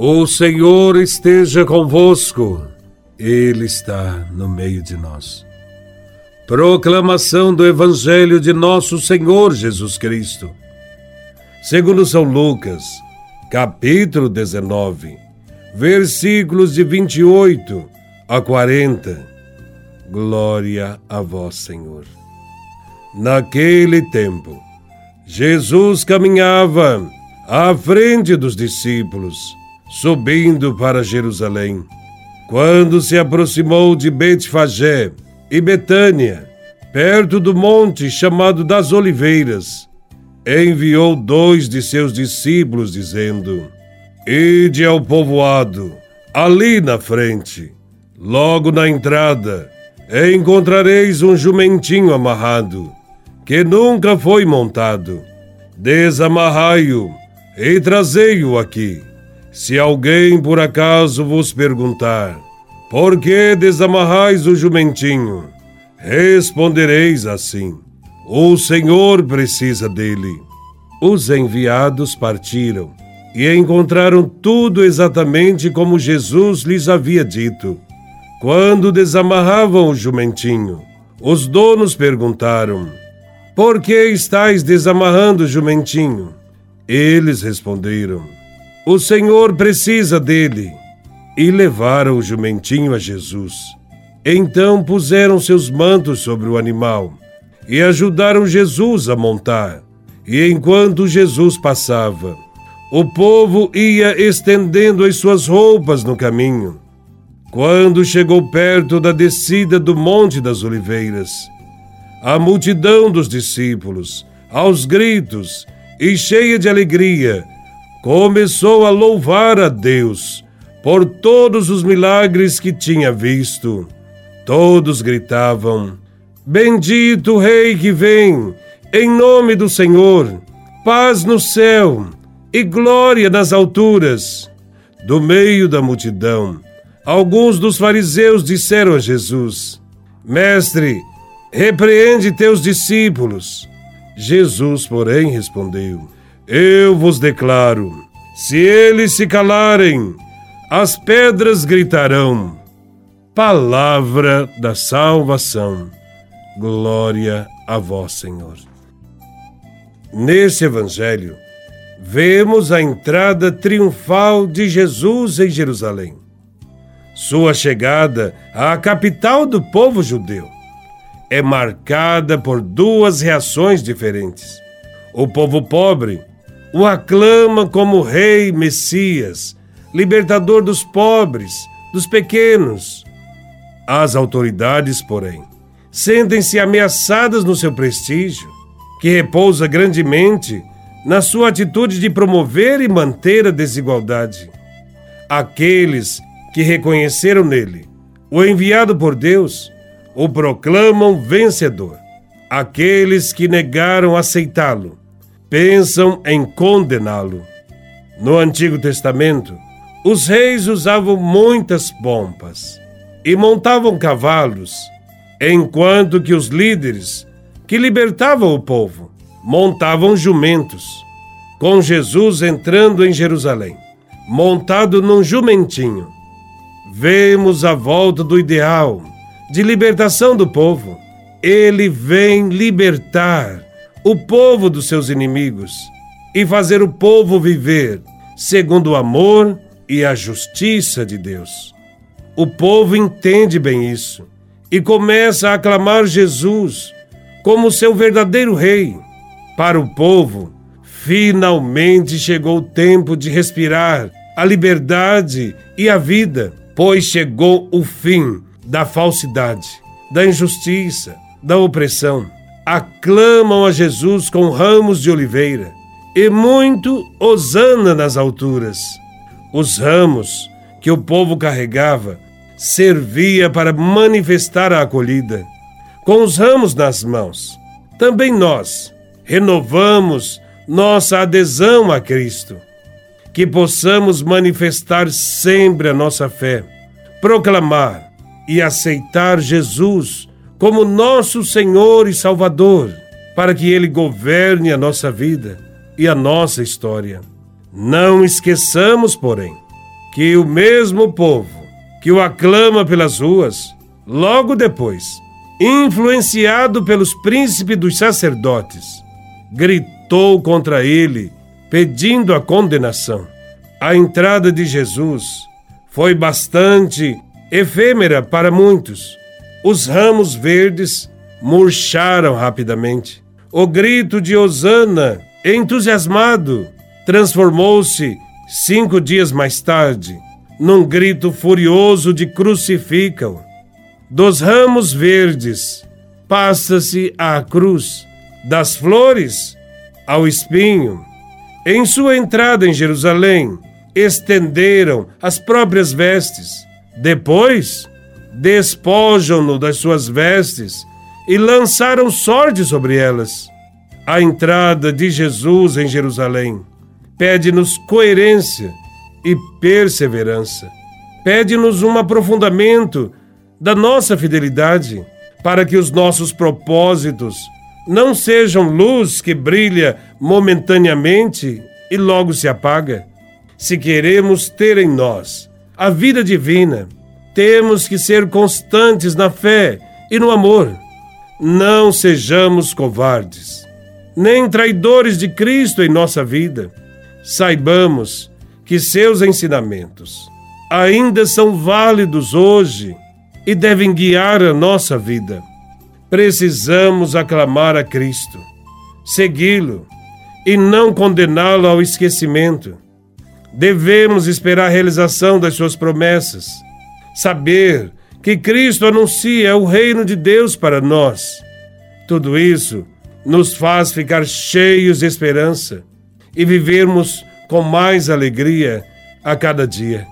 O Senhor esteja convosco, Ele está no meio de nós. Proclamação do Evangelho de Nosso Senhor Jesus Cristo, segundo São Lucas, capítulo 19, versículos de 28 a 40. Glória a Vós, Senhor. Naquele tempo, Jesus caminhava à frente dos discípulos, subindo para Jerusalém. Quando se aproximou de Betfagé e Betânia, perto do monte chamado das Oliveiras, enviou dois de seus discípulos, dizendo: Ide ao povoado, ali na frente, logo na entrada, encontrareis um jumentinho amarrado que nunca foi montado. Desamarrai-o e trazei-o aqui. Se alguém por acaso vos perguntar, por que desamarrais o jumentinho? Respondereis assim: O Senhor precisa dele. Os enviados partiram e encontraram tudo exatamente como Jesus lhes havia dito. Quando desamarravam o jumentinho, os donos perguntaram: por que estáis desamarrando o jumentinho? Eles responderam: O Senhor precisa dele. E levaram o jumentinho a Jesus. Então puseram seus mantos sobre o animal e ajudaram Jesus a montar. E enquanto Jesus passava, o povo ia estendendo as suas roupas no caminho. Quando chegou perto da descida do Monte das Oliveiras, a multidão dos discípulos, aos gritos e cheia de alegria, começou a louvar a Deus por todos os milagres que tinha visto. Todos gritavam: Bendito Rei que vem, em nome do Senhor, paz no céu e glória nas alturas. Do meio da multidão, alguns dos fariseus disseram a Jesus: Mestre, Repreende teus discípulos. Jesus, porém, respondeu: Eu vos declaro: se eles se calarem, as pedras gritarão. Palavra da salvação. Glória a vós, Senhor. Nesse evangelho, vemos a entrada triunfal de Jesus em Jerusalém. Sua chegada à capital do povo judeu é marcada por duas reações diferentes. O povo pobre o aclama como Rei Messias, libertador dos pobres, dos pequenos. As autoridades, porém, sentem-se ameaçadas no seu prestígio, que repousa grandemente na sua atitude de promover e manter a desigualdade. Aqueles que reconheceram nele o enviado por Deus o proclamam vencedor. Aqueles que negaram aceitá-lo pensam em condená-lo. No Antigo Testamento, os reis usavam muitas pompas e montavam cavalos, enquanto que os líderes que libertavam o povo montavam jumentos. Com Jesus entrando em Jerusalém, montado num jumentinho, vemos a volta do ideal de libertação do povo. Ele vem libertar o povo dos seus inimigos e fazer o povo viver segundo o amor e a justiça de Deus. O povo entende bem isso e começa a aclamar Jesus como seu verdadeiro rei. Para o povo, finalmente chegou o tempo de respirar a liberdade e a vida, pois chegou o fim da falsidade, da injustiça, da opressão. Aclamam a Jesus com ramos de oliveira e muito hosana nas alturas. Os ramos que o povo carregava servia para manifestar a acolhida. Com os ramos nas mãos, também nós renovamos nossa adesão a Cristo. Que possamos manifestar sempre a nossa fé, proclamar e aceitar Jesus como nosso Senhor e Salvador, para que Ele governe a nossa vida e a nossa história. Não esqueçamos, porém, que o mesmo povo que o aclama pelas ruas, logo depois, influenciado pelos príncipes dos sacerdotes, gritou contra ele, pedindo a condenação. A entrada de Jesus foi bastante efêmera para muitos. Os ramos verdes murcharam rapidamente. O grito de Osana, entusiasmado, transformou-se cinco dias mais tarde num grito furioso de crucificam. Dos ramos verdes passa-se à cruz, das flores ao espinho. Em sua entrada em Jerusalém, estenderam as próprias vestes. Depois, despojam-no das suas vestes e lançaram sorte sobre elas. A entrada de Jesus em Jerusalém pede-nos coerência e perseverança. Pede-nos um aprofundamento da nossa fidelidade para que os nossos propósitos não sejam luz que brilha momentaneamente e logo se apaga. Se queremos ter em nós a vida divina, temos que ser constantes na fé e no amor. Não sejamos covardes, nem traidores de Cristo em nossa vida. Saibamos que seus ensinamentos ainda são válidos hoje e devem guiar a nossa vida. Precisamos aclamar a Cristo, segui-lo e não condená-lo ao esquecimento. Devemos esperar a realização das suas promessas, saber que Cristo anuncia o reino de Deus para nós. Tudo isso nos faz ficar cheios de esperança e vivermos com mais alegria a cada dia.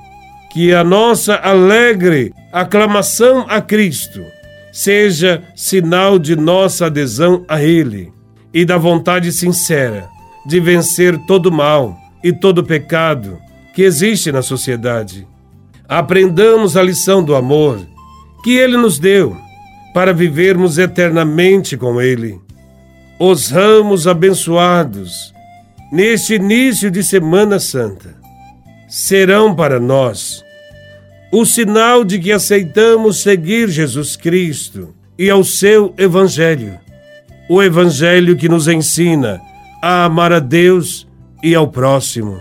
Que a nossa alegre aclamação a Cristo seja sinal de nossa adesão a Ele e da vontade sincera de vencer todo mal e todo pecado que existe na sociedade. Aprendamos a lição do amor que Ele nos deu para vivermos eternamente com Ele. Os ramos abençoados neste início de Semana Santa, serão para nós o sinal de que aceitamos seguir Jesus Cristo e ao seu Evangelho, o Evangelho que nos ensina a amar a Deus e ao próximo.